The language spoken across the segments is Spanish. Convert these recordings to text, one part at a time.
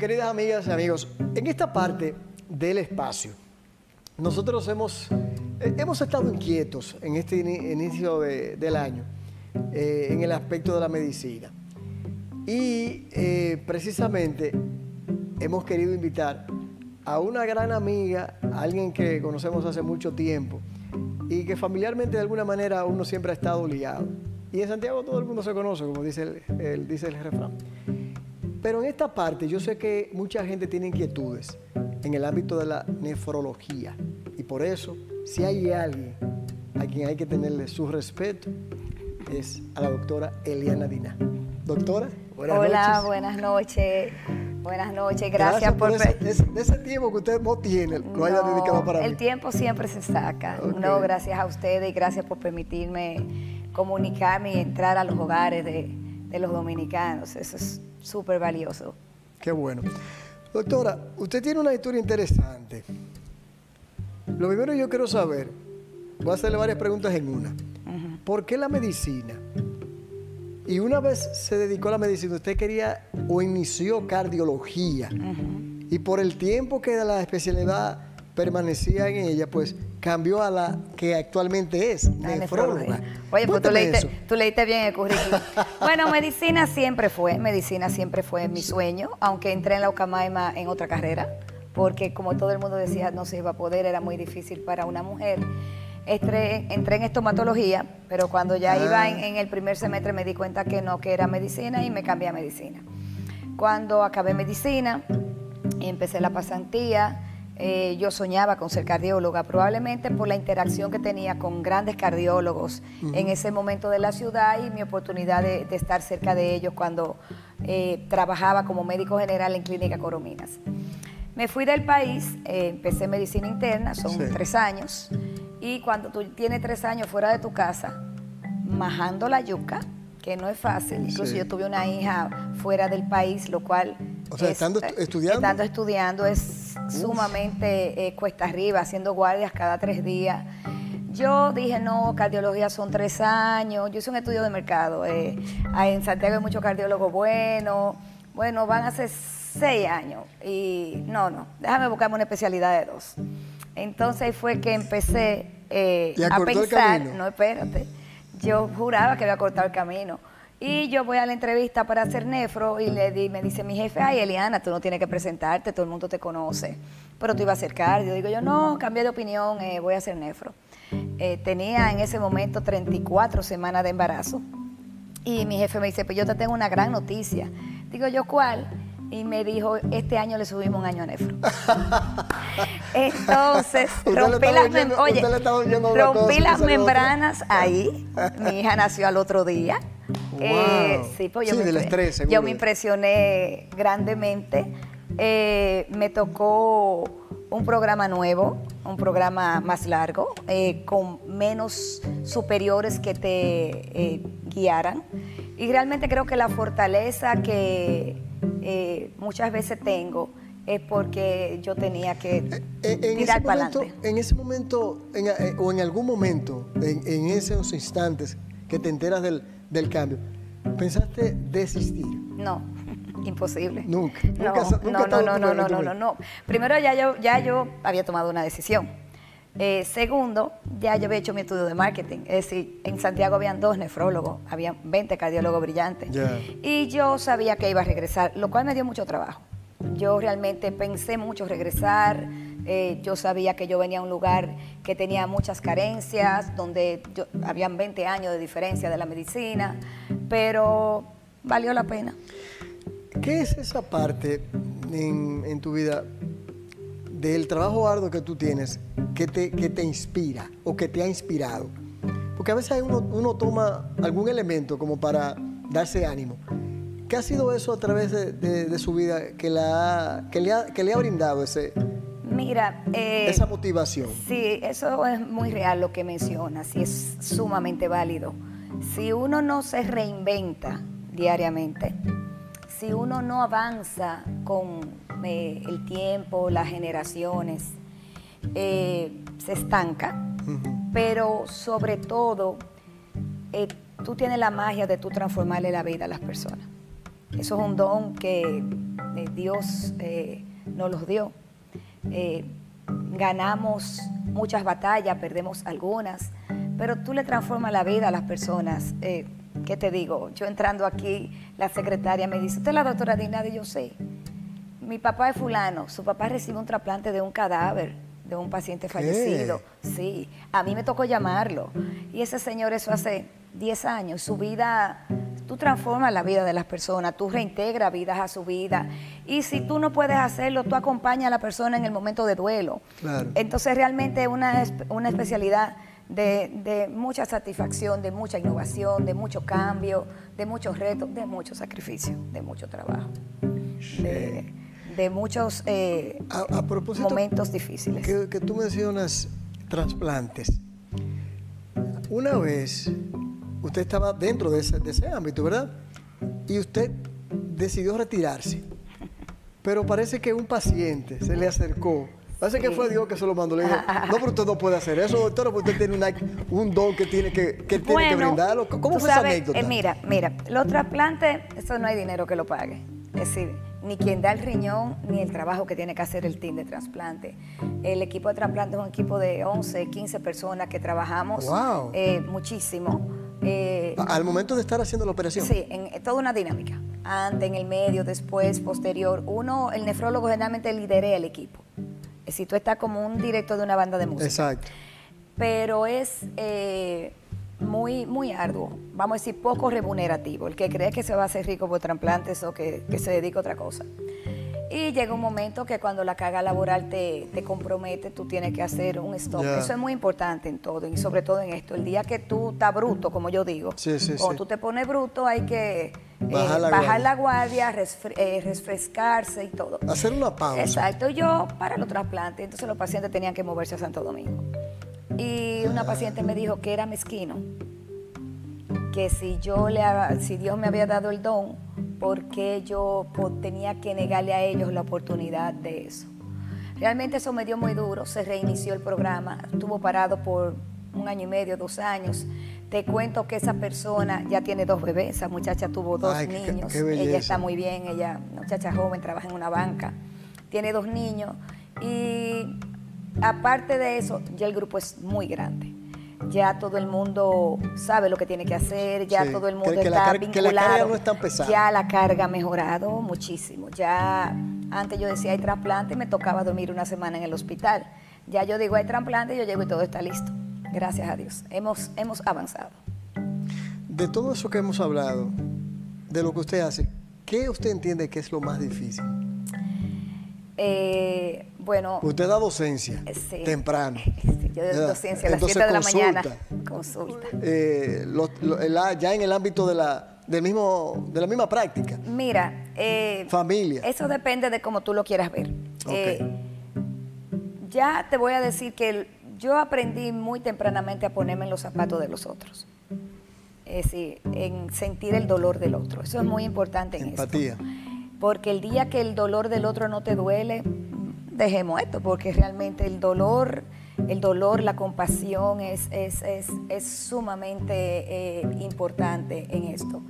queridas amigas y amigos, en esta parte del espacio, nosotros hemos, eh, hemos estado inquietos en este inicio del año eh, en el aspecto de la medicina. Y eh, precisamente hemos querido invitar a una gran amiga, alguien que conocemos hace mucho tiempo y que familiarmente de alguna manera uno siempre ha estado ligado. Y en Santiago todo el mundo se conoce, como dice el, dice el refrán. Pero en esta parte yo sé que mucha gente tiene inquietudes en el ámbito de la nefrología. Y por eso, si hay alguien a quien hay que tenerle su respeto, es a la doctora Eliana Dina. Doctora, buenas Hola, buenas noches. Buenas noches, gracias, por... ese, tiempo que usted no tiene, lo haya dedicado para mí. El tiempo siempre se saca. No, gracias a ustedes y gracias por permitirme comunicarme y entrar a los hogares de, de los dominicanos. Eso es súper valioso. Qué bueno. Doctora, usted tiene una historia interesante. Lo primero yo quiero saber, voy a hacerle varias preguntas en una. ¿Por qué la medicina? Y una vez se dedicó a la medicina, usted quería o inició cardiología. Y por el tiempo que la especialidad permanecía en ella, pues cambió a la que actualmente es, nefróloga. Oye, pues tú leíste, bien el currículum. bueno, medicina siempre fue, medicina siempre fue mi sueño, aunque entré en la Ucamaima en otra carrera, porque como todo el mundo decía, no se iba a poder, era muy difícil para una mujer. Entré, en estomatología, pero cuando ya iba en, en, el primer semestre me di cuenta que no, que era medicina y me cambié a medicina. Cuando acabé medicina, empecé la pasantía, eh, yo soñaba con ser cardióloga, probablemente por la interacción que tenía con grandes cardiólogos en ese momento de la ciudad y mi oportunidad de, estar cerca de ellos cuando eh, trabajaba como médico general en Clínica Corominas. Me fui del país, eh, empecé medicina interna, son tres años, y cuando tú tienes tres años fuera de tu casa, majando la yuca, que no es fácil, incluso yo tuve una hija fuera del país, lo cual o sea, estando estudiando. Estando estudiando es sumamente eh, cuesta arriba, haciendo guardias cada tres días. Yo dije, no, cardiología son tres años. Yo hice un estudio de mercado. Eh, en Santiago hay muchos cardiólogos buenos. Bueno, van a ser seis años. Y no, no, déjame buscarme una especialidad de dos. Entonces fue que empecé eh, a pensar, no, espérate, yo juraba que había cortado el camino. Y yo voy a la entrevista para hacer nefro y le di, me dice mi jefe, ay Eliana, tú no tienes que presentarte, todo el mundo te conoce, pero tú ibas a hacer cardio. Digo yo, no, cambié de opinión, eh, voy a hacer nefro. Eh, tenía en ese momento 34 semanas de embarazo y mi jefe me dice, pues yo te tengo una gran noticia. Digo yo, ¿cuál? Y me dijo, este año le subimos un año a Nefro. Entonces, rompí las, oye, rompí las membranas ahí. Mi hija nació al otro día. Eh, sí, pues yo, me, estrés, yo me impresioné grandemente. Eh, me tocó un programa nuevo, un programa más largo, eh, con menos superiores que te guiaran. Y realmente creo que la fortaleza que eh, muchas veces tengo es porque yo tenía que eh, eh, tirar para adelante. En ese momento, o en algún momento, en, esos instantes que te enteras del, cambio, ¿pensaste desistir? No, imposible. Nunca. No, no, no, no, no, no, no, Primero ya yo, ya yo había tomado una decisión. Eh, segundo, ya yo había hecho mi estudio de marketing. Es decir, en Santiago habían dos nefrólogos, había 20 cardiólogos brillantes. Y yo sabía que iba a regresar, lo cual me dio mucho trabajo. Yo realmente pensé mucho regresar. Eh, yo sabía que yo venía a un lugar que tenía muchas carencias, donde yo, habían 20 años de diferencia de la medicina, pero valió la pena. ¿Qué es esa parte en, en tu vida del trabajo arduo que tú tienes que te, te inspira o que te ha inspirado? Porque a veces uno, uno toma algún elemento como para darse ánimo. ¿Qué ha sido eso a través de, su vida que, la, que, le ha, que le ha brindado ese, Mira, eh, esa motivación? Sí, eso es muy real lo que mencionas y es sumamente válido. Si uno no se reinventa diariamente, si uno no avanza con eh, el tiempo, las generaciones, eh, se estanca, pero sobre todo eh, tú tienes la magia de tú transformarle la vida a las personas. Eso es un don que Dios nos los dio. Ganamos muchas batallas, perdemos algunas, pero tú le transformas la vida a las personas. ¿Qué te digo? Yo entrando aquí, la secretaria me dice, ¿usted es la doctora Dina? Y yo sé. Mi papá es fulano, su papá recibe un trasplante de un cadáver de un paciente fallecido. Sí, a mí me tocó llamarlo. Y ese señor, eso hace 10 años, su vida, tú transformas la vida de las personas, tú reintegras vidas a su vida. Y si tú no puedes hacerlo, tú acompañas a la persona en el momento de duelo. Entonces realmente es una, una especialidad de, mucha satisfacción, de mucha innovación, de mucho cambio, de muchos retos, de mucho sacrificio, de mucho trabajo. De, muchos eh, momentos difíciles. Que, que tú mencionas trasplantes. Una vez usted estaba dentro de ese, ámbito, ¿verdad? Y usted decidió retirarse. Pero parece que un paciente se le acercó. Parece que fue Dios que se lo mandó. Le dijo, no, pero usted no puede hacer eso, doctora, porque usted tiene un don que tiene que, que, tiene que brindarlo. ¿Cómo fue esa anécdota? Eh, mira, mira, los trasplantes, eso no hay dinero que lo pague. Es decir, ni quien da el riñón, ni el trabajo que tiene que hacer el team de trasplante. El equipo de trasplante es un equipo de 11, 15 personas que trabajamos eh, muchísimo eh, Al momento de estar haciendo la operación. Sí, en, toda una dinámica. Antes, en el medio, después, posterior. Uno, el nefrólogo generalmente lidera el equipo. Si tú estás como un director de una banda de música. Exacto. Pero es eh, muy, muy arduo, vamos a decir poco remunerativo. El que cree que se va a hacer rico por trasplantes o que, que se dedica a otra cosa. Y llega un momento que cuando la carga laboral te, compromete, tú tienes que hacer un stop. Eso es muy importante en todo, y sobre todo en esto. El día que tú estás bruto, como yo digo, o tú te pones bruto, hay que eh, bajar, la, guardia, eh, refrescarse y todo. Hacer una pausa. Exacto. Yo para los trasplantes, entonces los pacientes tenían que moverse a Santo Domingo. Y una paciente me dijo que era mezquino, que si yo le si Dios me había dado el don, porque yo tenía que negarle a ellos la oportunidad de eso. Realmente eso me dio muy duro, se reinició el programa, estuvo parado por un año y medio, dos años. Te cuento que esa persona ya tiene dos bebés, esa muchacha tuvo dos niños, ella está muy bien, ella, muchacha joven, trabaja en una banca, tiene dos niños y aparte de eso, ya el grupo es muy grande ya todo el mundo sabe lo que tiene que hacer, ya todo el mundo está vinculado. la carga no es tan pesada. Ya la carga ha mejorado muchísimo. Ya antes yo decía hay trasplante y me tocaba dormir una semana en el hospital. Ya yo digo hay trasplante y yo llego y todo está listo. Gracias a Dios. Hemos, hemos avanzado. De todo eso que hemos hablado, de lo que usted hace, ¿qué usted entiende que es lo más difícil? Eh, bueno. Usted da docencia eh, temprano. yo doy docencia a las 7 de la mañana. Consulta. Eh, ya en el ámbito de la, del mismo, de la misma práctica. Mira. Familia. Eso depende de cómo tú lo quieras ver. ya te voy a decir que yo aprendí muy tempranamente a ponerme en los zapatos de los otros. Es decir, en sentir el dolor del otro. Eso es muy importante en Empatía. Porque el día que el dolor del otro no te duele, dejemos esto, porque realmente el dolor, el dolor, la compasión es, es, sumamente eh, importante en esto.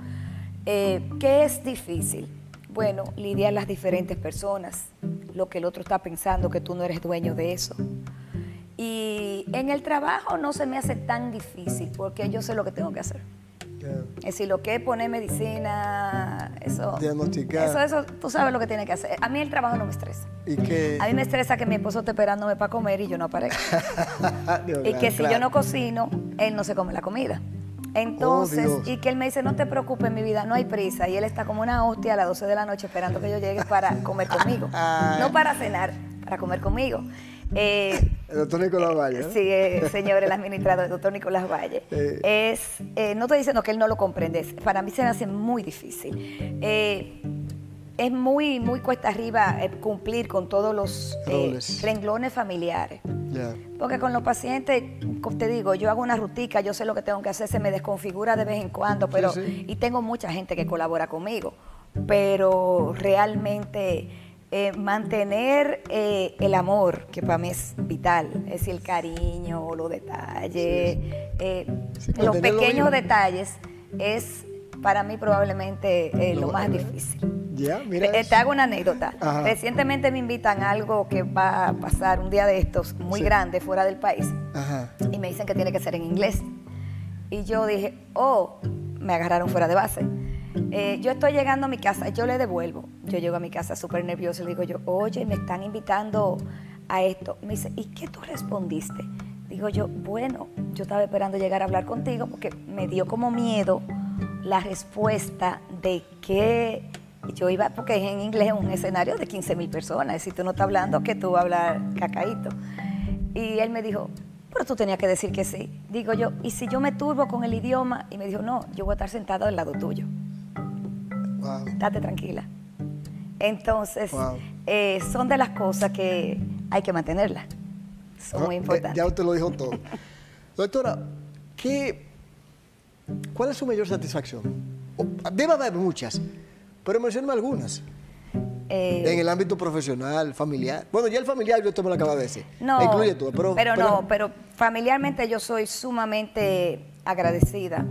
Eh, ¿Qué es difícil? Bueno, lidiar las diferentes personas, lo que el otro está pensando, que tú no eres dueño de eso. Y en el trabajo no se me hace tan difícil porque yo sé lo que tengo que hacer. Es decir, lo que es poner medicina, eso. Diagnosticar. Eso, eso, tú sabes lo que tiene que hacer. A mí el trabajo no me estresa. ¿Y qué? A mí me estresa que mi esposo esté esperándome para comer y yo no aparezco. y que si yo no cocino, él no se come la comida. Entonces, oh, y que él me dice, no te preocupes, mi vida, no hay prisa. Y él está como una hostia a las 12 de la noche esperando que yo llegue para comer conmigo. no para cenar, para comer conmigo. Eh, el doctor Nicolás Valle. Sí, eh, señor, el administrador, el doctor Nicolás Valle. Eh. Es, no estoy diciendo que él no lo comprende, para mí se me hace muy difícil. es muy, muy cuesta arriba cumplir con todos los renglones familiares. Porque con los pacientes, como te digo, yo hago una rutica, yo sé lo que tengo que hacer, se me desconfigura de vez en cuando, pero y tengo mucha gente que colabora conmigo, pero realmente eh, mantener eh, el amor, que para mí es vital, es decir, el cariño, los detalles, eh, los pequeños detalles, es para mí probablemente lo más difícil. Ya, mira. Te hago una anécdota. Recientemente me invitan a algo que va a pasar un día de estos muy grande fuera del país. Y me dicen que tiene que ser en inglés. Y yo dije, oh, me agarraron fuera de base. Eh, yo estoy llegando a mi casa, yo le devuelvo. Yo llego a mi casa súper nervioso y le digo yo, oye, me están invitando a esto. Me dice, ¿y qué tú respondiste? Digo yo, bueno, yo estaba esperando llegar a hablar contigo porque me dio como miedo la respuesta de que yo iba, porque en inglés es un escenario de 15 mil personas, si tú no estás hablando, que tú vas a hablar cacaíto. Y él me dijo, pero tú tenías que decir que sí. Digo yo, ¿y si yo me turbo con el idioma? Y me dijo, no, yo voy a estar sentado al lado tuyo. Wow. Date tranquila. Entonces, eh, son de las cosas que hay que mantenerlas. Son muy importantes. Ya usted lo dijo todo. Doctora, ¿qué, ¿cuál es su mayor satisfacción? Debe haber muchas, pero mencionme algunas. Eh, en el ámbito profesional, familiar. Bueno, ya el familiar yo te me lo acabo de decir. No, incluye todo, pero, pero, no, pero familiarmente yo soy sumamente agradecida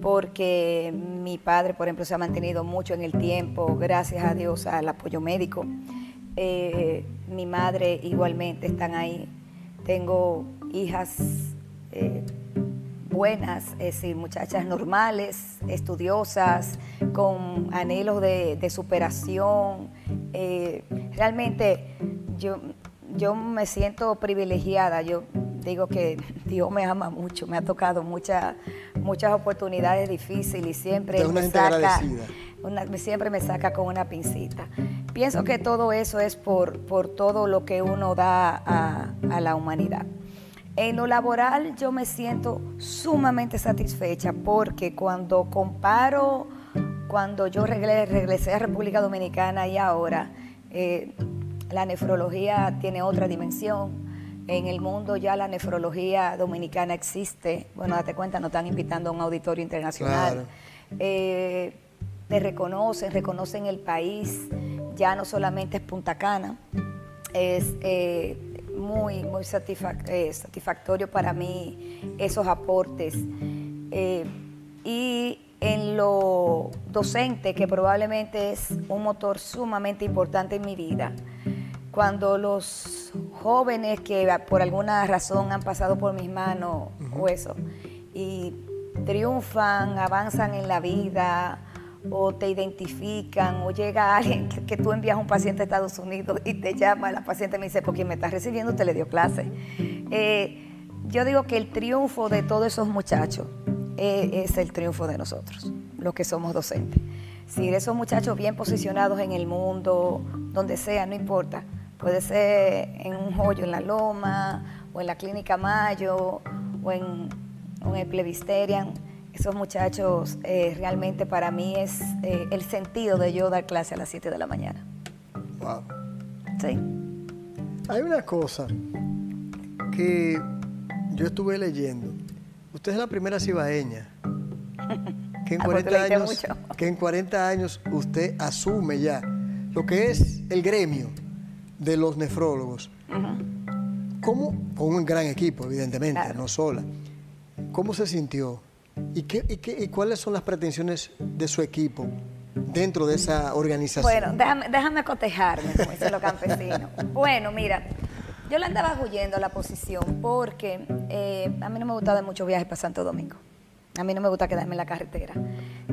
porque mi padre, por ejemplo, se ha mantenido mucho en el tiempo, gracias a Dios al apoyo médico. Eh, mi madre igualmente están ahí. Tengo hijas eh, buenas, es decir, muchachas normales, estudiosas, con anhelos de, superación. Eh, realmente yo, yo me siento privilegiada, yo digo que Dios me ama mucho, me ha tocado muchas muchas oportunidades difíciles y siempre me saca, siempre me saca con una pincita. Pienso que todo eso es por, por todo lo que uno da a, a la humanidad. En lo laboral yo me siento sumamente satisfecha porque cuando comparo, cuando yo regresé a República Dominicana y ahora, eh, la nefrología tiene otra dimensión. En el mundo ya la nefrología dominicana existe. Bueno, date cuenta, nos están invitando a un auditorio internacional. Eh, te reconocen, reconocen el país. Ya no solamente es Punta Cana, es eh, muy, muy eh, satisfactorio para mí esos aportes. Y en lo docente, que probablemente es un motor sumamente importante en mi vida, cuando los jóvenes que por alguna razón han pasado por mis manos o eso, y triunfan, avanzan en la vida, o te identifican, o llega alguien que, tú envías a un paciente a Estados Unidos y te llama, la paciente me dice, porque me está recibiendo, te le dio clase. Eh, yo digo que el triunfo de todos esos muchachos eh, es el triunfo de nosotros, los que somos docentes. Si esos muchachos bien posicionados en el mundo, donde sea, no importa, puede ser en un hoyo en la loma, o en la clínica Mayo, o en, el Plebisterian, esos muchachos eh, realmente para mí es eh, el sentido de yo dar clase a las 7 de la mañana. Wow. Sí. Hay una cosa que yo estuve leyendo. Usted es la primera cibaeña que en, 40 ah, años, que en 40 años usted asume ya lo que es el gremio de los nefrólogos. ¿Cómo? Con un gran equipo, evidentemente, no sola. ¿Cómo se sintió? ¿Y, qué, y, qué, ¿Y cuáles son las pretensiones de su equipo dentro de esa organización? Bueno, déjame, déjame cotejarme, como dicen los campesinos. bueno, mira, yo le andaba huyendo a la posición porque eh, a mí no me gusta dar muchos viajes para Santo Domingo. A mí no me gusta quedarme en la carretera.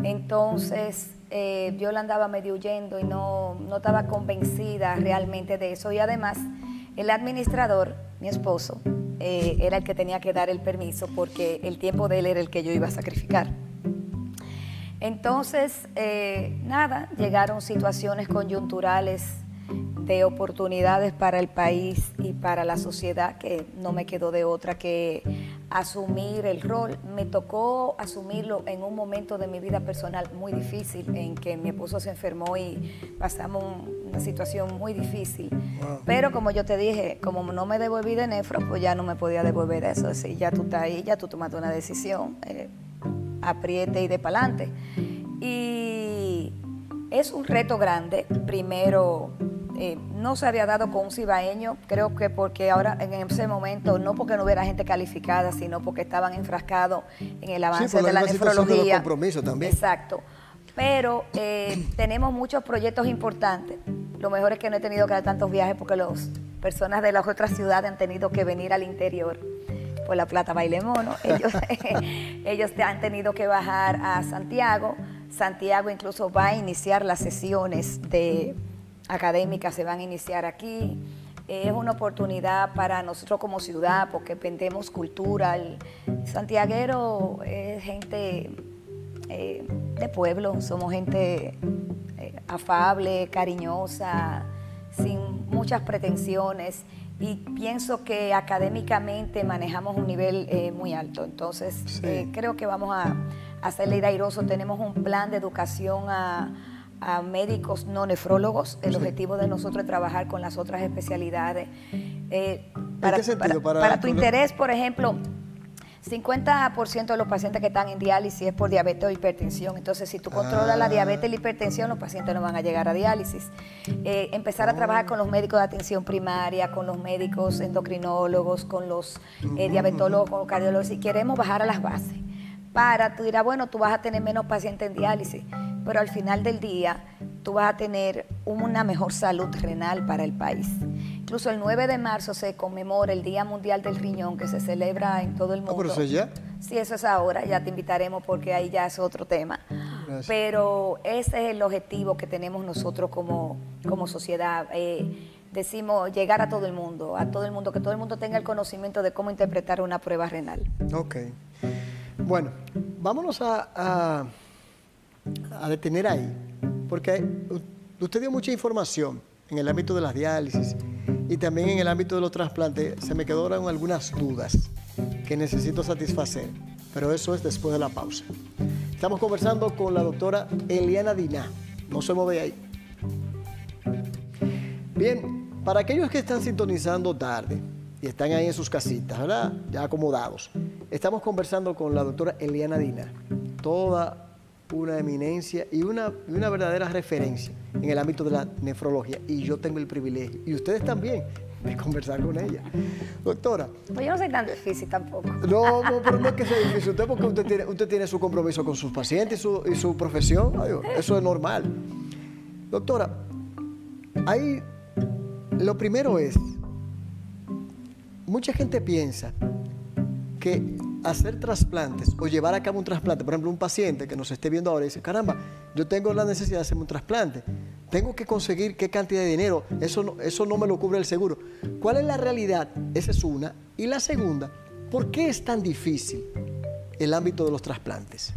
Entonces, eh, yo le andaba medio huyendo y no, no estaba convencida realmente de eso. Y además, el administrador, mi esposo, eh, era el que tenía que dar el permiso porque el tiempo de él era el que yo iba a sacrificar. Entonces, eh, nada, llegaron situaciones coyunturales de oportunidades para el país y para la sociedad que no me quedó de otra que asumir el rol. Me tocó asumirlo en un momento de mi vida personal muy difícil, en que mi esposo se enfermó y pasamos una situación muy difícil. Pero como yo te dije, como no me devolví de nefro, pues ya no me podía devolver eso. Es decir, ya tú estás ahí, ya tú tomaste una decisión, eh, apriete y de pa'lante. Y es un reto grande, primero eh, no se había dado con un cibaeño, creo que porque ahora en ese momento, no porque no hubiera gente calificada, sino porque estaban enfrascados en el avance de la nefrología. De también. Exacto. Pero eh, tenemos muchos proyectos importantes. Lo mejor es que no he tenido que dar tantos viajes porque las personas de las otras ciudades han tenido que venir al interior por la plata baile mono. Ellos, ellos han tenido que bajar a Santiago. Santiago incluso va a iniciar las sesiones de académicas se van a iniciar aquí. Es una oportunidad para nosotros como ciudad porque vendemos cultura. El santiaguero es gente eh, de pueblo, somos gente eh, afable, cariñosa, sin muchas pretensiones y pienso que académicamente manejamos un nivel eh, muy alto. Entonces, creo que vamos a, a hacerle airoso. Tenemos un plan de educación a a médicos no nefrólogos. El objetivo de nosotros es trabajar con las otras especialidades. Eh, para, qué sentido? Para, tu interés, por ejemplo, 50% de los pacientes que están en diálisis es por diabetes o hipertensión. Entonces, si tú controlas la ah. diabetes y la hipertensión, los pacientes no van a llegar a diálisis. Eh, empezar a trabajar con los médicos de atención primaria, con los médicos endocrinólogos, con los eh, diabetólogos, con los cardiólogos. Si queremos bajar a las bases, para, tú dirás, bueno, tú vas a tener menos pacientes en diálisis pero al final del día tú vas a tener una mejor salud renal para el país. Incluso el 9 de marzo se conmemora el Día Mundial del Riñón que se celebra en todo el mundo. Ah, pero eso es ya. Sí, eso es ahora, ya te invitaremos porque ahí ya es otro tema. Pero ese es el objetivo que tenemos nosotros como, como sociedad. Eh, decimos llegar a todo el mundo, a todo el mundo, que todo el mundo tenga el conocimiento de cómo interpretar una prueba renal. Ok. Bueno, vámonos a detener ahí, porque usted dio mucha información en el ámbito de las diálisis y también en el ámbito de los trasplantes. Se me quedaron algunas dudas que necesito satisfacer, pero eso es después de la pausa. Estamos conversando con la doctora Eliana Diná. No se mueve ahí. Bien, para aquellos que están sintonizando tarde y están ahí en sus casitas, ¿verdad? Ya acomodados, estamos conversando con la doctora Eliana Dina, toda una eminencia y una, una verdadera referencia en el ámbito de la nefrología. Y yo tengo el privilegio, y ustedes también, de conversar con ella. Doctora. Pues yo no soy tan difícil tampoco. No, no, pero no es que sea difícil. Usted porque usted tiene, usted tiene su compromiso con sus pacientes y su, y su profesión. eso es normal. Doctora, ahí lo primero es, mucha gente piensa que hacer trasplantes o llevar a cabo un trasplante, por ejemplo, un paciente que nos esté viendo ahora y dice, caramba, yo tengo la necesidad de hacerme un trasplante, tengo que conseguir qué cantidad de dinero, eso no, eso no me lo cubre el seguro. ¿Cuál es la realidad? Esa es una. Y la segunda, ¿por qué es tan difícil el ámbito de los trasplantes?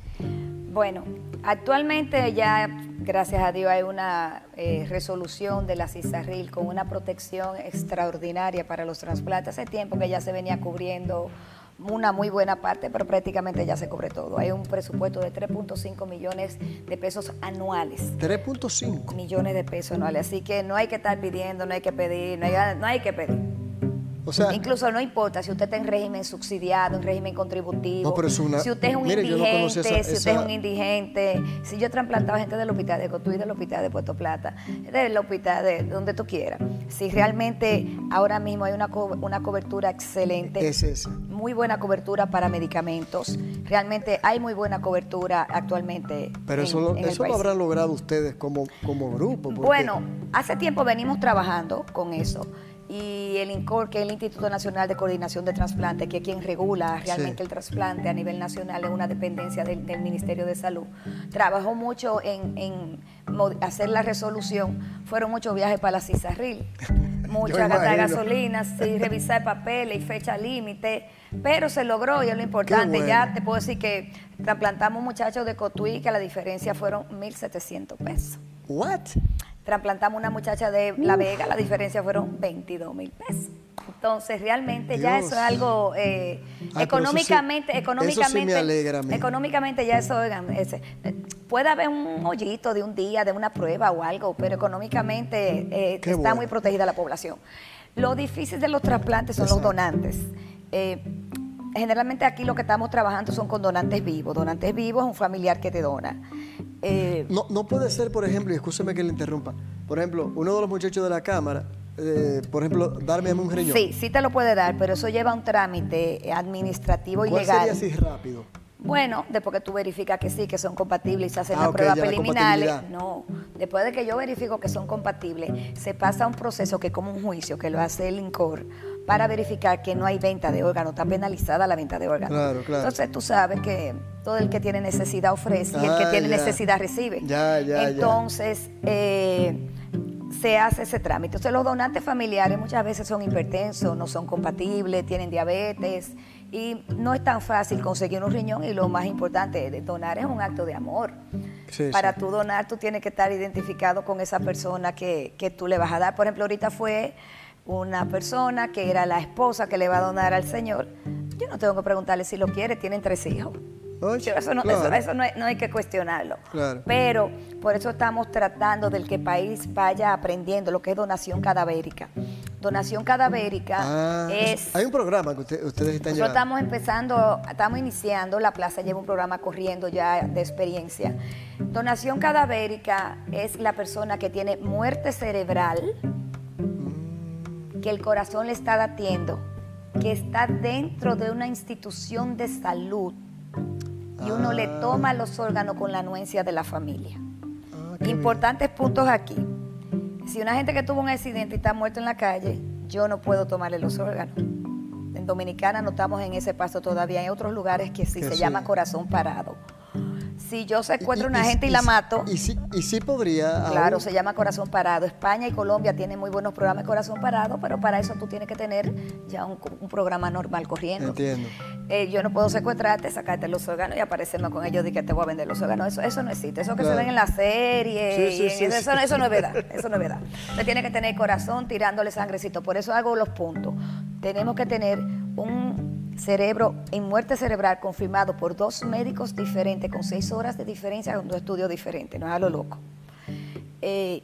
Bueno, actualmente ya, gracias a Dios, hay una eh, resolución de la CISARRIL con una protección extraordinaria para los trasplantes. Hace tiempo que ya se venía cubriendo una muy buena parte, pero prácticamente ya se cubre todo. Hay un presupuesto de 3.5 millones de pesos anuales. 3.5 millones de pesos anuales. Así que no hay que estar pidiendo, no hay que pedir, no hay, no hay que pedir. Incluso no importa si usted está en régimen subsidiado, en régimen contributivo, si usted es un indigente, si usted es un indigente, si yo he trasplantado gente del hospital de Cotuí, del hospital de Puerto Plata, del hospital de donde tú quieras, si realmente ahora mismo hay una, una cobertura excelente, es muy buena cobertura para medicamentos, realmente hay muy buena cobertura actualmente. Pero eso, lo, eso lo habrán logrado ustedes como, como grupo. Bueno, hace tiempo venimos trabajando con eso y el INCOR, que es el Instituto Nacional de Coordinación de Trasplante, que es quien regula realmente el trasplante a nivel nacional, es una dependencia del, Ministerio de Salud. Trabajó mucho en, hacer la resolución, fueron muchos viajes para la CISARRIL, muchas gasolinas, sí, revisar papeles y fecha límite, pero se logró y es lo importante. Ya te puedo decir que trasplantamos muchachos de Cotuí que la diferencia fueron 1.700 pesos. ¿What? Trasplantamos una muchacha de La Vega, la diferencia fueron 22 mil pesos. Entonces, realmente ya eso es algo eh, económicamente, económicamente, económicamente ya eso, oigan, puede haber un hoyito de un día, de una prueba o algo, pero económicamente eh, está muy protegida la población. Lo difícil de los trasplantes son los donantes. Eh, generalmente aquí lo que estamos trabajando son con donantes vivos. Donantes vivos es un familiar que te dona. Eh, no, no puede ser, por ejemplo, y escúcheme que le interrumpa, por ejemplo, uno de los muchachos de la Cámara, eh, por ejemplo, darme un riñón. Sí, sí te lo puede dar, pero eso lleva un trámite administrativo y legal. sería así rápido? Bueno, después que tú verificas que sí, que son compatibles y se hacen ah, las pruebas preliminares. No, después de que yo verifico que son compatibles, se pasa un proceso que es como un juicio que lo hace el INCOR para verificar que no hay venta de órganos, está penalizada la venta de órganos. Claro, claro. Entonces tú sabes que todo el que tiene necesidad ofrece y el que ah, tiene necesidad recibe. Ya, ya, Entonces, eh, se hace ese trámite. Entonces los donantes familiares muchas veces son hipertensos, no son compatibles, tienen diabetes y no es tan fácil conseguir un riñón y lo más importante de donar es un acto de amor. Para tú donar tú tienes que estar identificado con esa persona que, que tú le vas a dar. Por ejemplo, ahorita fue una persona que era la esposa que le va a donar al Señor. Yo no tengo que preguntarle si lo quiere, tienen tres hijos eso, no, eso, no, hay que cuestionarlo. Pero por eso estamos tratando del que el país vaya aprendiendo lo que es donación cadavérica. Donación cadavérica ah, es... Hay un programa que ustedes están Nosotros llevando. estamos empezando, estamos iniciando, la plaza lleva un programa corriendo ya de experiencia. Donación cadavérica es la persona que tiene muerte cerebral. Que el corazón le está datiendo, que está dentro de una institución de salud y uno le ah. toma los órganos con la anuencia de la familia. Ah, Importantes puntos aquí. Si una gente que tuvo un accidente y está muerto en la calle, yo no puedo tomarle los órganos. En Dominicana no estamos en ese paso todavía. Hay otros lugares que sí, se llama corazón parado si yo secuestro a una gente y, la mato. Y sí, y sí podría. Claro, se llama corazón parado. España y Colombia tienen muy buenos programas de corazón parado, pero para eso tú tienes que tener ya un, programa normal corriendo. Entiendo. Eh, yo no puedo secuestrarte, sacarte los órganos y aparecerme con ellos de que te voy a vender los órganos. Eso, eso no existe. Eso que se ven en la serie. eso, eso, no es verdad. Eso no es verdad. Usted tiene que tener corazón tirándole sangrecito. Por eso hago los puntos. Tenemos que tener un cerebro en muerte cerebral confirmado por dos médicos diferentes con seis horas de diferencia con dos estudios diferentes, no es a lo loco. Eh,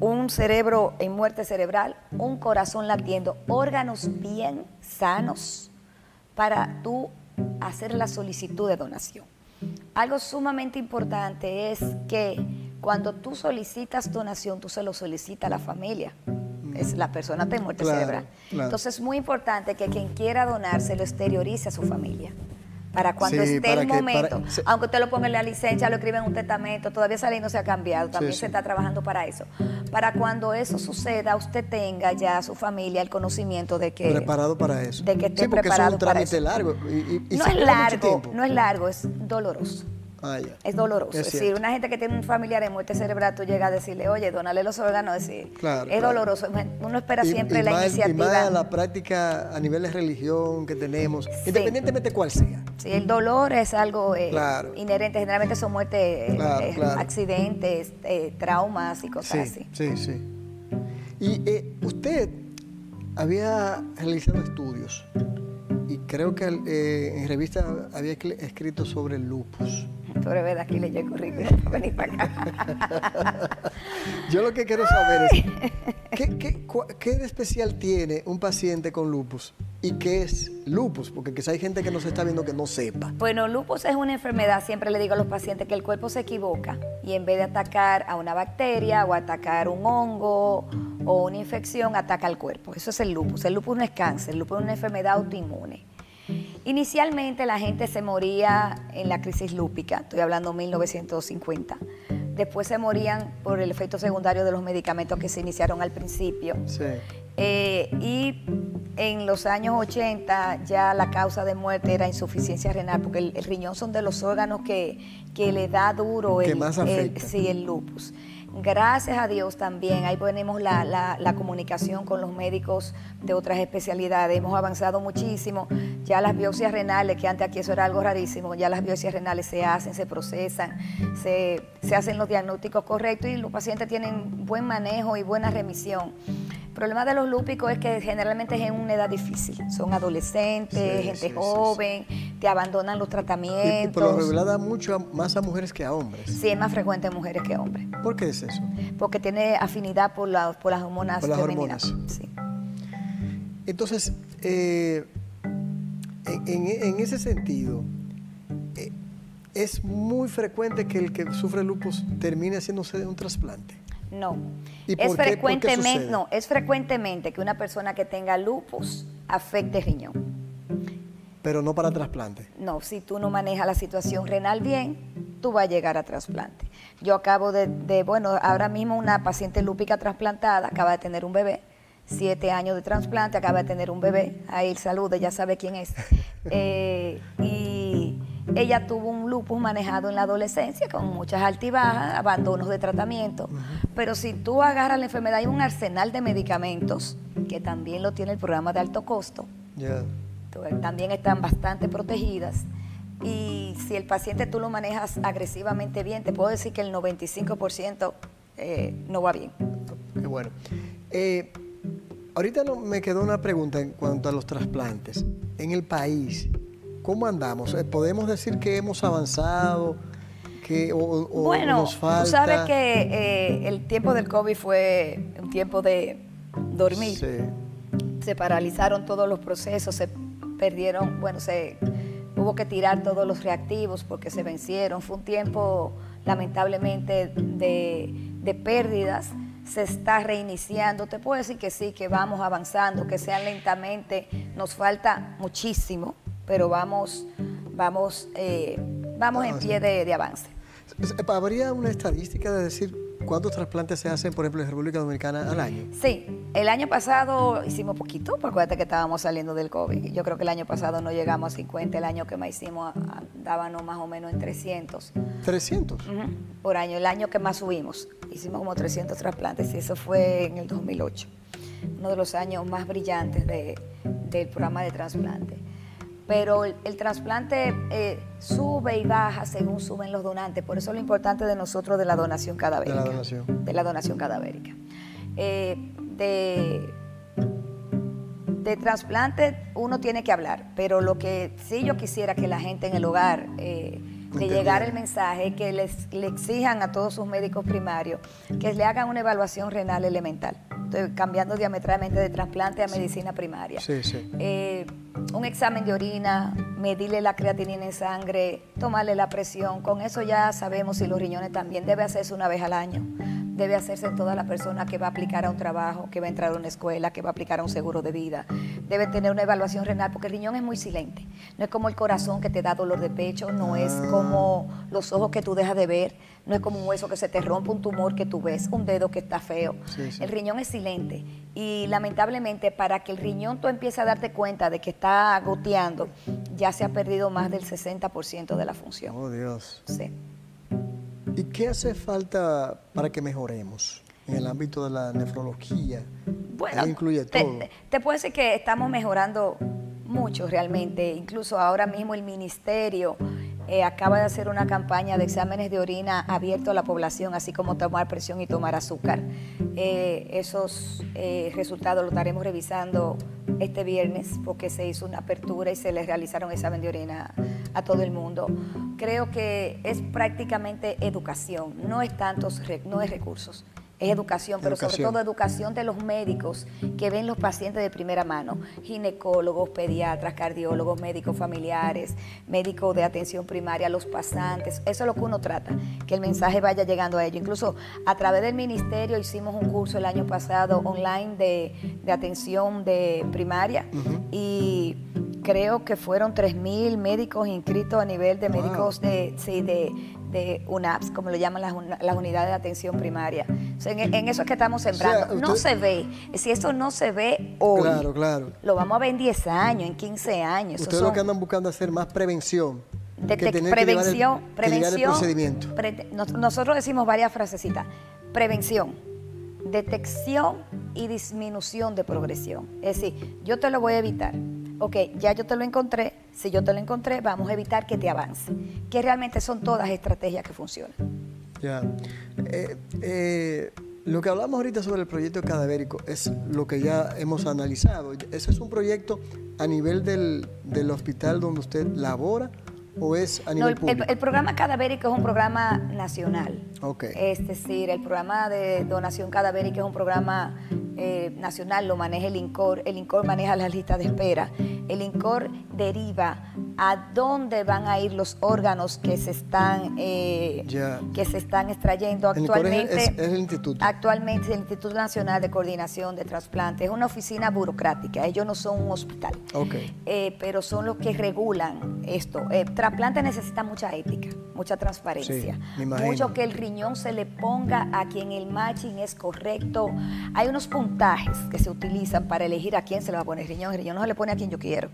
un cerebro en muerte cerebral, un corazón latiendo, órganos bien sanos para tú hacer la solicitud de donación. Algo sumamente importante es que cuando tú solicitas donación, tú se lo solicitas a la familia es la persona de muerte cerebral. Entonces es muy importante que quien quiera donar se lo exteriorice a su familia. Para cuando esté el momento, aunque usted lo ponga en la licencia, lo escribe en un testamento, todavía esa ley no se ha cambiado, también se está trabajando para eso. Para cuando eso suceda, usted tenga ya su familia el conocimiento de que... Preparado para eso. De que esté preparado es un trámite largo. no es largo, no es largo, es doloroso. Ah, es doloroso. Es, decir, una gente que tiene un familiar en muerte cerebral, tú llegas a decirle, oye, donale los órganos, decir, es doloroso. Uno espera siempre la iniciativa. Y más la práctica a nivel de religión que tenemos, independientemente cuál sea. Sí, el dolor es algo eh, inherente. Generalmente son muertes, eh, accidentes, eh, traumas y cosas así. Sí, sí. Y usted había realizado estudios y creo que en revista había escrito sobre el lupus. Sobre verdad, aquí le llegó venir para acá. Yo lo que quiero saber es, ¿qué, de especial tiene un paciente con lupus? ¿Y qué es lupus? Porque quizá hay gente que nos está viendo que no sepa. Bueno, lupus es una enfermedad, siempre le digo a los pacientes que el cuerpo se equivoca y en vez de atacar a una bacteria o atacar un hongo o una infección, ataca al cuerpo. Eso es el lupus. El lupus no es cáncer, el lupus es una enfermedad autoinmune. Inicialmente la gente se moría en la crisis lúpica, estoy hablando 1950. Después se morían por el efecto secundario de los medicamentos que se iniciaron al principio. Eh, y en los años 80 ya la causa de muerte era insuficiencia renal, porque el, riñón son de los órganos que, le da duro el, sí, el lupus. Gracias a Dios también, ahí tenemos la, comunicación con los médicos de otras especialidades. Hemos avanzado muchísimo. Ya las biopsias renales, que antes aquí eso era algo rarísimo, ya las biopsias renales se hacen, se procesan, se, se hacen los diagnósticos correctos y los pacientes tienen buen manejo y buena remisión. El problema de los lúpicos es que generalmente es en una edad difícil. Son adolescentes, gente joven, te abandonan los tratamientos. Y, por lo regular da mucho más a mujeres que a hombres. Sí, es más frecuente en mujeres que hombres. ¿Por qué es eso? Porque tiene afinidad por, por las hormonas por las Hormonas. Sí. Entonces, eh, en, ese sentido, eh, ¿Es muy frecuente que el que sufre lupus termine haciéndose un trasplante? No. ¿Y es por qué- frecuentemente, no, es frecuentemente que una persona que tenga lupus afecte riñón. Pero no para trasplante. No, si tú no manejas la situación renal bien, tú vas a llegar a trasplante. Yo acabo de, de, bueno, ahora mismo una paciente lúpica trasplantada acaba de tener un bebé, siete años de trasplante, acaba de tener un bebé, ahí salude, ya sabe quién es. Eh, y ella tuvo un lupus manejado en la adolescencia con muchas altibajas, abandonos de tratamiento. Pero si tú agarras la enfermedad, hay un arsenal de medicamentos que también lo tiene el programa de alto costo tú- también están bastante protegidas. Y si el paciente tú lo manejas agresivamente bien, te puedo decir que el 95% eh, no va bien. Qué bueno. Eh, ahorita no- me quedó una pregunta en cuanto a los trasplantes. En el país, ¿cómo andamos? Eh, ¿Podemos decir que hemos avanzado? Que, o, o bueno, nos falta? tú sabes que eh, el tiempo del COVID fue un tiempo de dormir. Sí. se paralizaron todos los procesos, se perdieron, bueno, se hubo que tirar todos los reactivos porque se vencieron. Fue un tiempo, lamentablemente, de, de pérdidas. Se está reiniciando. Te puedo decir que sí, que vamos avanzando, que sean lentamente. Nos falta muchísimo, pero vamos, vamos, eh, vamos en pie de, de avance. ¿Habría una estadística de decir cuántos trasplantes se hacen, por ejemplo, en República Dominicana al año? Sí, el año pasado hicimos poquito, porque acuérdate que estábamos saliendo del COVID. Yo creo que el año pasado no llegamos a 50, el año que más hicimos a- andábamos más o menos en 300 300. ujú, por año. El año que más subimos, hicimos como 300 trasplantes y eso fue en el 2008, uno de los años más brillantes de- del programa de trasplante. Pero el, el trasplante eh, sube y baja según suben los donantes, por eso lo importante de nosotros de la donación cadavérica. donación. De la donación cadavérica. Eh, de, de trasplante uno tiene que hablar, pero lo que sí yo quisiera que la gente en el hogar, eh, de Entendiera. llegar el mensaje, que les, le exijan a todos sus médicos primarios que le hagan una evaluación renal elemental, Estoy cambiando diametralmente de trasplante a medicina primaria. Sí, sí. Eh, un examen de orina, medirle la creatinina en sangre, tomarle la presión, con eso ya sabemos si los riñones también debe hacerse una vez al año. Debe hacerse en toda la persona que va a aplicar a un trabajo, que va a entrar a una escuela, que va a aplicar a un seguro de vida. Debe tener una evaluación renal porque el riñón es muy silente. No es como el corazón que te da dolor de pecho, no es como los ojos que tú dejas de ver, no es como un hueso que se te rompe, un tumor que tú ves, un dedo que está feo. Sí, sí. El riñón es silente y lamentablemente para que el riñón tú empieces a darte cuenta de que está goteando, ya se ha perdido más del 60% de la función. Oh, Dios. Sí. ¿Y qué hace falta para que mejoremos en el ámbito de la nefrología? Bueno, Ahí incluye te, todo. te- te puedo decir que estamos mejorando mucho realmente. Incluso ahora mismo el ministerio eh, acaba de hacer una campaña de exámenes de orina abierto a la población, así como tomar presión y tomar azúcar. Eh, esos eh, resultados los estaremos revisando este viernes porque se hizo una apertura y se les realizaron examen de orina a todo el mundo. Creo que es prácticamente educación, no es tantos, no es recursos. Es educación, pero sobre todo educación de los médicos que ven los pacientes de primera mano, ginecólogos, pediatras, cardiólogos, médicos familiares, médicos de atención primaria, los pasantes. Eso es lo que uno trata, que el mensaje vaya llegando a ellos. Incluso a través del ministerio hicimos un curso el año pasado online de, de atención de primaria y creo que fueron 3.000 médicos inscritos a nivel de Wow. médicos de, sí, de, de UNAPS, como lo llaman las, las unidades de atención primaria. O sea, en, en eso es que estamos sembrando. no usted- se ve. Si eso no se ve hoy, Claro, claro. lo vamos a ver en 10 años, en 15 años. Ustedes lo que andan buscando hacer más prevención. de- que que el- prevención, que el prevención. pre- nos- nosotros decimos varias frasecitas. Prevención, detección y disminución de progresión. Es decir, yo te lo voy a evitar. Ok, ya yo te lo encontré. Si yo te lo encontré, vamos a evitar que te avance. Que realmente son todas estrategias que funcionan. Ya. Eh, eh, lo que hablamos ahorita sobre el proyecto cadavérico es lo que ya hemos analizado. ¿Ese es un proyecto a nivel del, del hospital donde usted labora o es a No, nivel el, el- público? el programa cadavérico es un programa nacional. Ok. Es decir, el programa de donación cadavérica es un programa eh, nacional lo maneja el INCOR, el INCOR maneja las listas de espera, el INCOR deriva a dónde van a ir los órganos que se están eh, que se están extrayendo actualmente. Es, el instituto. Actualmente el Instituto Nacional de Coordinación de Trasplantes es una oficina burocrática. Ellos no son un hospital, okay. Eh, pero son los que regulan esto. trasplante necesita mucha ética, mucha transparencia, mucho que el riñón se le ponga a quien el matching es correcto. Hay unos puntos que se utilizan para elegir a quién se le va a poner riñón. El riñón no se le pone a quien yo quiero.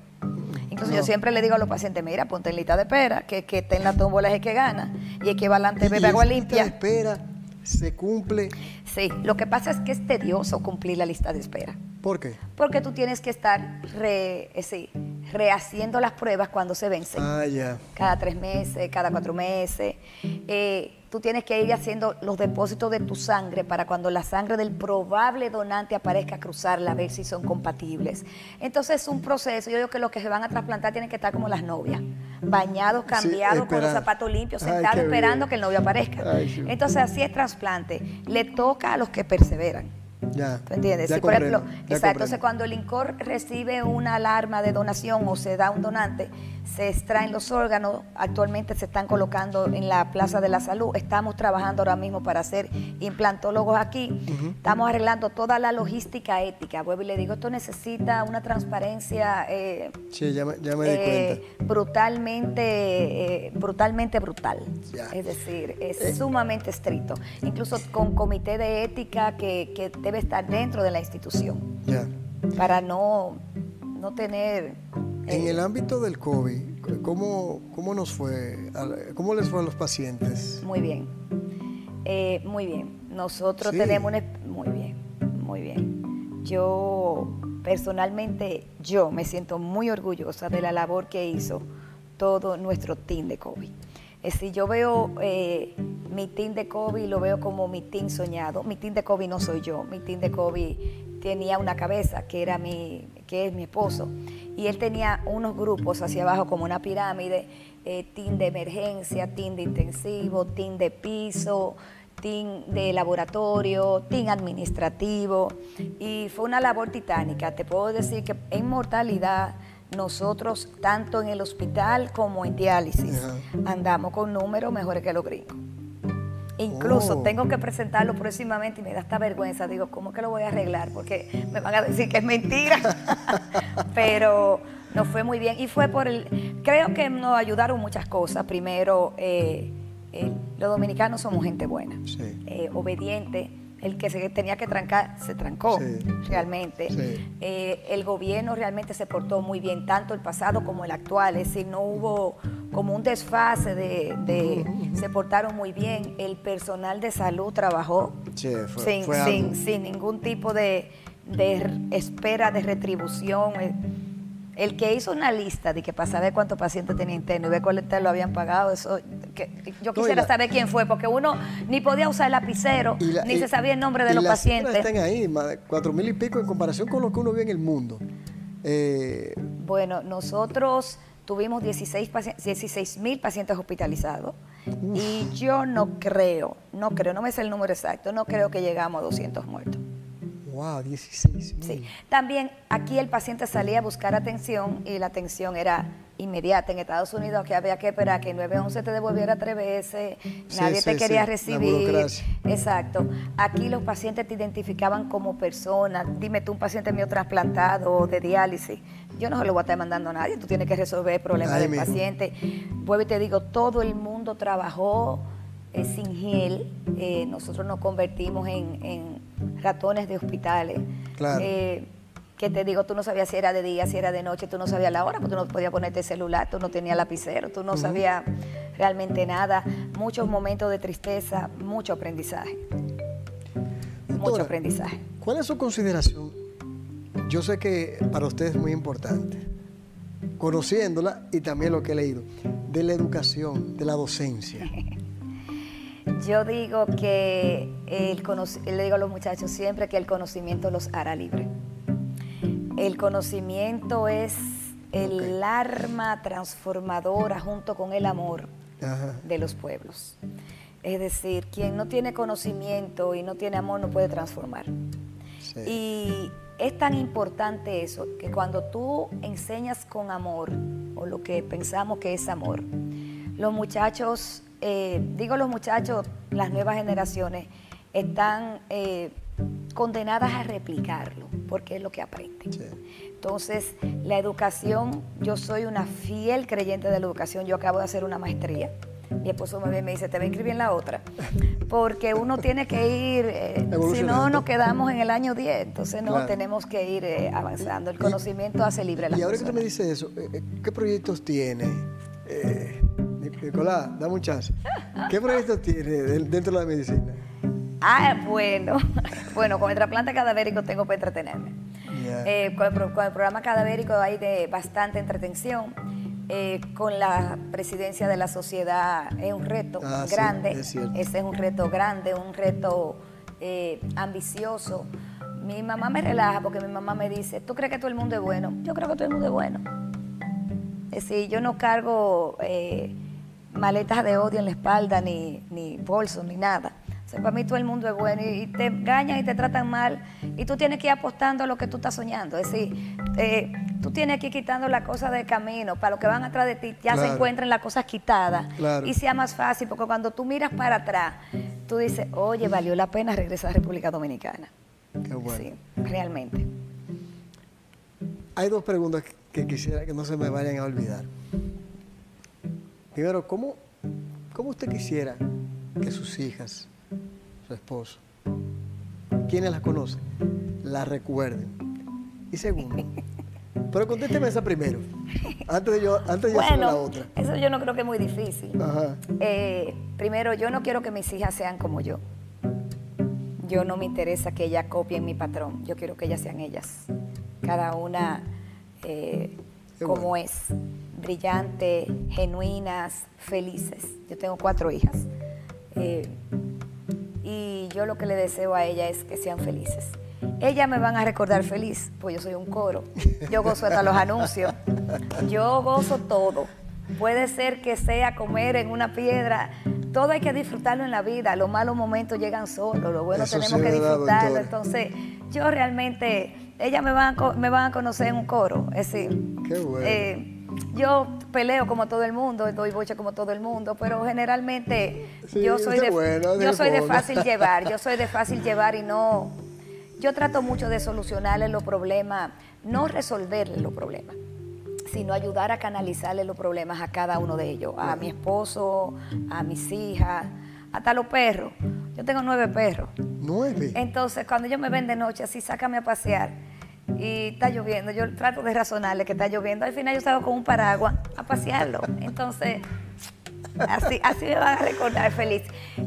Incluso yo siempre le digo a los pacientes, mira, ponte en lista de espera, que, que esté en la tómbola es el que gana. Y el que va adelante bebe agua limpia. Lista de espera se cumple. Sí, lo que pasa es que es tedioso cumplir la lista de espera. ¿Por qué? Porque tú tienes que estar re, eh, sí, rehaciendo las pruebas cuando se vencen. Ah, ya. Cada tres meses, cada cuatro meses. Eh, tú tienes que ir haciendo los depósitos de tu sangre para cuando la sangre del probable donante aparezca cruzarla, a ver si son compatibles. Entonces es un proceso. Yo digo que los que se van a trasplantar tienen que estar como las novias, bañados, cambiados, con los zapatos limpios, sentados esperando que el novio aparezca. Entonces así es trasplante. Le toca a los que perseveran. Ya, ¿Tú entiendes? por ejemplo, exacto, entonces cuando el INCOR recibe una alarma de donación o se da un donante, se extraen los órganos, actualmente se están colocando en la Plaza de la Salud, estamos trabajando ahora mismo para ser implantólogos aquí, estamos arreglando toda la logística ética, vuelvo y le digo, esto necesita una transparencia eh, eh, brutalmente, eh, brutalmente brutal, es decir, es sumamente estricto, incluso con comité de ética que, que debe estar dentro de la institución, para no, no tener en eh, el ámbito del COVID, ¿cómo, ¿cómo, nos fue? ¿Cómo les fue a los pacientes? Muy bien, eh, muy bien. Nosotros tenemos. Muy bien, muy bien. Yo personalmente, yo me siento muy orgullosa de la labor que hizo todo nuestro team de COVID. Es decir, yo veo eh, mi team de COVID, lo veo como mi team soñado. Mi team de COVID no soy yo, mi team de COVID tenía una cabeza que era mi, que es mi esposo y él tenía unos grupos hacia abajo como una pirámide, eh, team de emergencia, team de intensivo, team de piso, team de laboratorio, team administrativo y fue una labor titánica. Te puedo decir que en mortalidad nosotros, tanto en el hospital como en diálisis, andamos con números mejores que los gringos. Incluso oh. tengo que presentarlo próximamente y me da esta vergüenza. Digo, ¿cómo que lo voy a arreglar? Porque me van a decir que es mentira. Pero nos fue muy bien. Y fue por el... Creo que nos ayudaron muchas cosas. Primero, eh, los dominicanos somos gente buena, eh, obediente el que se tenía que trancar se trancó realmente. Eh, el gobierno realmente se portó muy bien, tanto el pasado como el actual, es decir, no hubo como un desfase de, se portaron muy bien, el personal de salud trabajó sin, sin, ningún tipo de, de espera de retribución. Eh, el que hizo una lista de que para saber cuántos pacientes tenía interno y ver cuáles lo habían pagado, eso yo quisiera saber quién fue, porque uno ni podía usar el lapicero, ni se sabía el nombre de los pacientes. están ahí, cuatro mil y pico en comparación con lo que uno ve en el mundo. Eh, bueno, nosotros tuvimos 16 mil pacientes hospitalizados y yo no creo, no creo, no me sé el número exacto, no creo que llegamos a 200 muertos. Wow, 16 Sí. También aquí el paciente salía a buscar atención y la atención era inmediata. En Estados Unidos que había que esperar que 911 te devolviera tres veces, nadie te quería recibir. Exacto. Aquí los pacientes te identificaban como persona. Dime tú, un paciente mío trasplantado de diálisis. Yo no se lo voy a estar mandando a nadie, tú tienes que resolver el problema del paciente. Vuelvo y te digo, todo el mundo trabajó eh, sin gel. Eh, nosotros nos convertimos en ratones de hospitales. Eh, que te digo, tú no sabías si era de día, si era de noche, tú no sabías la hora, porque tú no podías ponerte celular, tú no tenías lapicero, tú no sabías realmente nada. Muchos momentos de tristeza, mucho aprendizaje. mucho aprendizaje. ¿Cuál es su consideración? Yo sé que para usted es muy importante, conociéndola y también lo que he leído, de la educación, de la docencia. Yo digo que el le digo a los muchachos siempre que el conocimiento los hará libre. El conocimiento es el arma transformadora junto con el amor de los pueblos. Es decir, quien no tiene conocimiento y no tiene amor no puede transformar. Y es tan importante eso, que cuando tú enseñas con amor, o lo que pensamos que es amor, los muchachos, eh, digo los muchachos, las nuevas generaciones, están eh, condenadas a replicarlo, porque es lo que aprenden. Entonces, la educación, yo soy una fiel creyente de la educación, yo acabo de hacer una maestría. Mi esposo me, me dice, te va a inscribir en la otra. Porque uno tiene que ir, eh, si no nos quedamos en el año 10, entonces no tenemos que ir eh, avanzando. El conocimiento hace libre la Y ahora que tú me dices eso, eh, ¿qué proyectos tiene? Nicolás, dame un chance. ¿Qué proyectos tiene dentro de la medicina? Ah, bueno. bueno, con el trasplante cadavérico tengo para entretenerme. con, el, con, el, programa cadavérico hay de bastante entretención. Eh, con la presidencia de la sociedad es un reto ah, grande. Ese es un reto grande, un reto eh, ambicioso. Mi mamá me relaja porque mi mamá me dice, ¿tú crees que todo el mundo es bueno? Yo creo que todo el mundo es bueno. Es decir, yo no cargo eh, maletas de odio en la espalda, ni, ni bolsos, ni nada para mí todo el mundo es bueno y, te engañan y te tratan mal y tú tienes que ir apostando a lo que tú estás soñando. Es decir, eh, tú tienes que ir quitando las cosas del camino para los que van atrás de ti ya se encuentren las cosas quitadas y sea más fácil porque cuando tú miras para atrás, tú dices, oye, valió la pena regresar a República Dominicana. Qué bueno. Sí, realmente. Hay dos preguntas que quisiera que no se me vayan a olvidar. Primero, ¿cómo, cómo usted quisiera que sus hijas su esposo, quienes la conocen, la recuerden. Y segundo, pero contésteme esa primero, antes de yo, antes de hacer la otra. Eso yo no creo que es muy difícil. Eh, primero, yo no quiero que mis hijas sean como yo. Yo no me interesa que ellas copien mi patrón. Yo quiero que ellas sean ellas. Cada una eh, como es. Brillante, genuinas, felices. Yo tengo cuatro hijas. Eh, y yo lo que le deseo a ella es que sean felices. Ellas me van a recordar feliz, pues yo soy un coro. Yo gozo hasta los anuncios. Yo gozo todo. Puede ser que sea comer en una piedra. Todo hay que disfrutarlo en la vida. Los malos momentos llegan solos. Lo bueno tenemos que disfrutarlo. Entonces, yo realmente, ellas me van, a, me van a conocer en un coro. Es decir, Qué bueno. Eh, yo peleo como todo el mundo, doy bocha como todo el mundo, pero generalmente yo soy de yo soy de fácil llevar, yo soy de fácil llevar y no yo trato mucho de solucionarle los problemas, no resolverle los problemas, sino ayudar a canalizarle los problemas a cada uno de ellos, a mi esposo, a mis hijas, hasta los perros. Yo tengo nueve perros. ¿Nueve? Entonces, cuando ellos me ven de noche, así, sácame a pasear y está lloviendo, yo trato de razonarle que está lloviendo, al final yo salgo con un paraguas a pasearlo. Entonces, así, así me van a recordar feliz.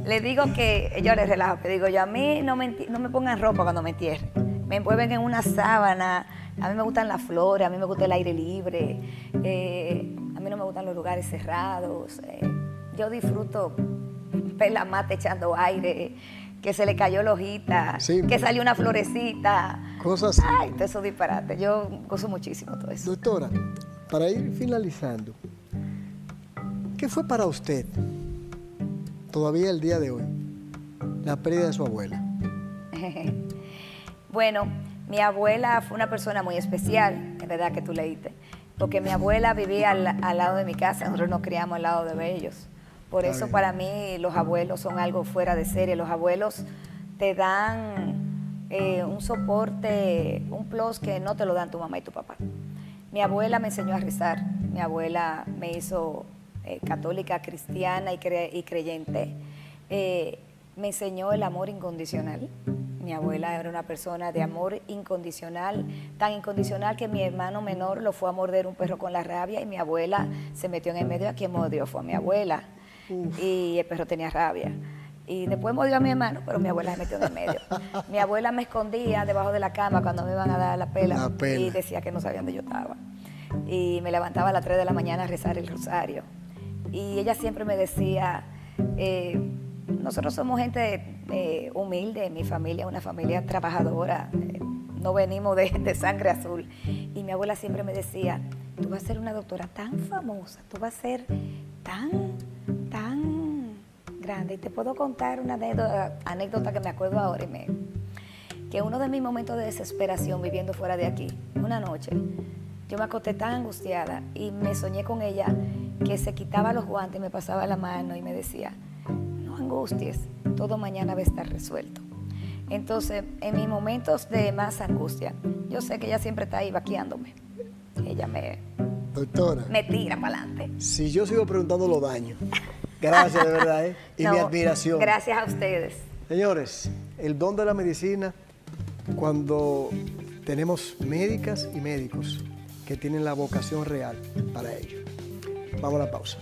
Le digo que, yo les relajo, que digo yo, a mí no me, no me pongan ropa cuando me entierren. Me envuelven en una sábana, a mí me gustan las flores, a mí me gusta el aire libre, eh, a mí no me gustan los lugares cerrados. Eh, yo disfruto la mate echando aire que se le cayó la hojita, que salió una florecita. Cosas así. Ay, eso disparate. Yo gozo muchísimo todo eso. Doctora, para ir finalizando, ¿qué fue para usted, todavía el día de hoy, la pérdida de su abuela? bueno, mi abuela fue una persona muy especial, en verdad que tú leíste, porque mi abuela vivía al, al lado de mi casa, nosotros nos criamos al lado de ellos. Por eso para mí los abuelos son algo fuera de serie. Los abuelos te dan eh, un soporte, un plus que no te lo dan tu mamá y tu papá. Mi abuela me enseñó a rezar. Mi abuela me hizo eh, católica, cristiana y, creyente. Eh, me enseñó el amor incondicional. Mi abuela era una persona de amor incondicional, tan incondicional que mi hermano menor lo fue a morder un perro con la rabia y mi abuela se metió en el medio a quien mordió fue a mi abuela y el perro tenía rabia. Y después mordió a mi hermano, pero mi abuela se metió en el medio. mi abuela me escondía debajo de la cama cuando me iban a dar la pela, y decía que no sabían dónde yo estaba. Y me levantaba a las 3 de la mañana a rezar el rosario. Y ella siempre me decía, eh, nosotros somos gente eh, humilde, mi familia es una familia trabajadora, eh, no venimos de, de, sangre azul. Y mi abuela siempre me decía, tú vas a ser una doctora tan famosa, tú vas a ser tan tan grande. Y te puedo contar una anécdota, que me acuerdo ahora y me... que uno de mis momentos de desesperación viviendo fuera de aquí, una noche, yo me acosté tan angustiada y me soñé con ella que se quitaba los guantes, me pasaba la mano y me decía, no angusties, todo mañana va a estar resuelto. Entonces, en mis momentos de más angustia, yo sé que ella siempre está ahí vaqueándome. Ella me, Doctora, me tira para adelante. si yo sigo preguntando los daños, Gracias, de verdad, ¿eh? Y mi admiración. Gracias a ustedes. Señores, el don de la medicina, cuando tenemos médicas y médicos que tienen la vocación real para ello. Vamos a la pausa.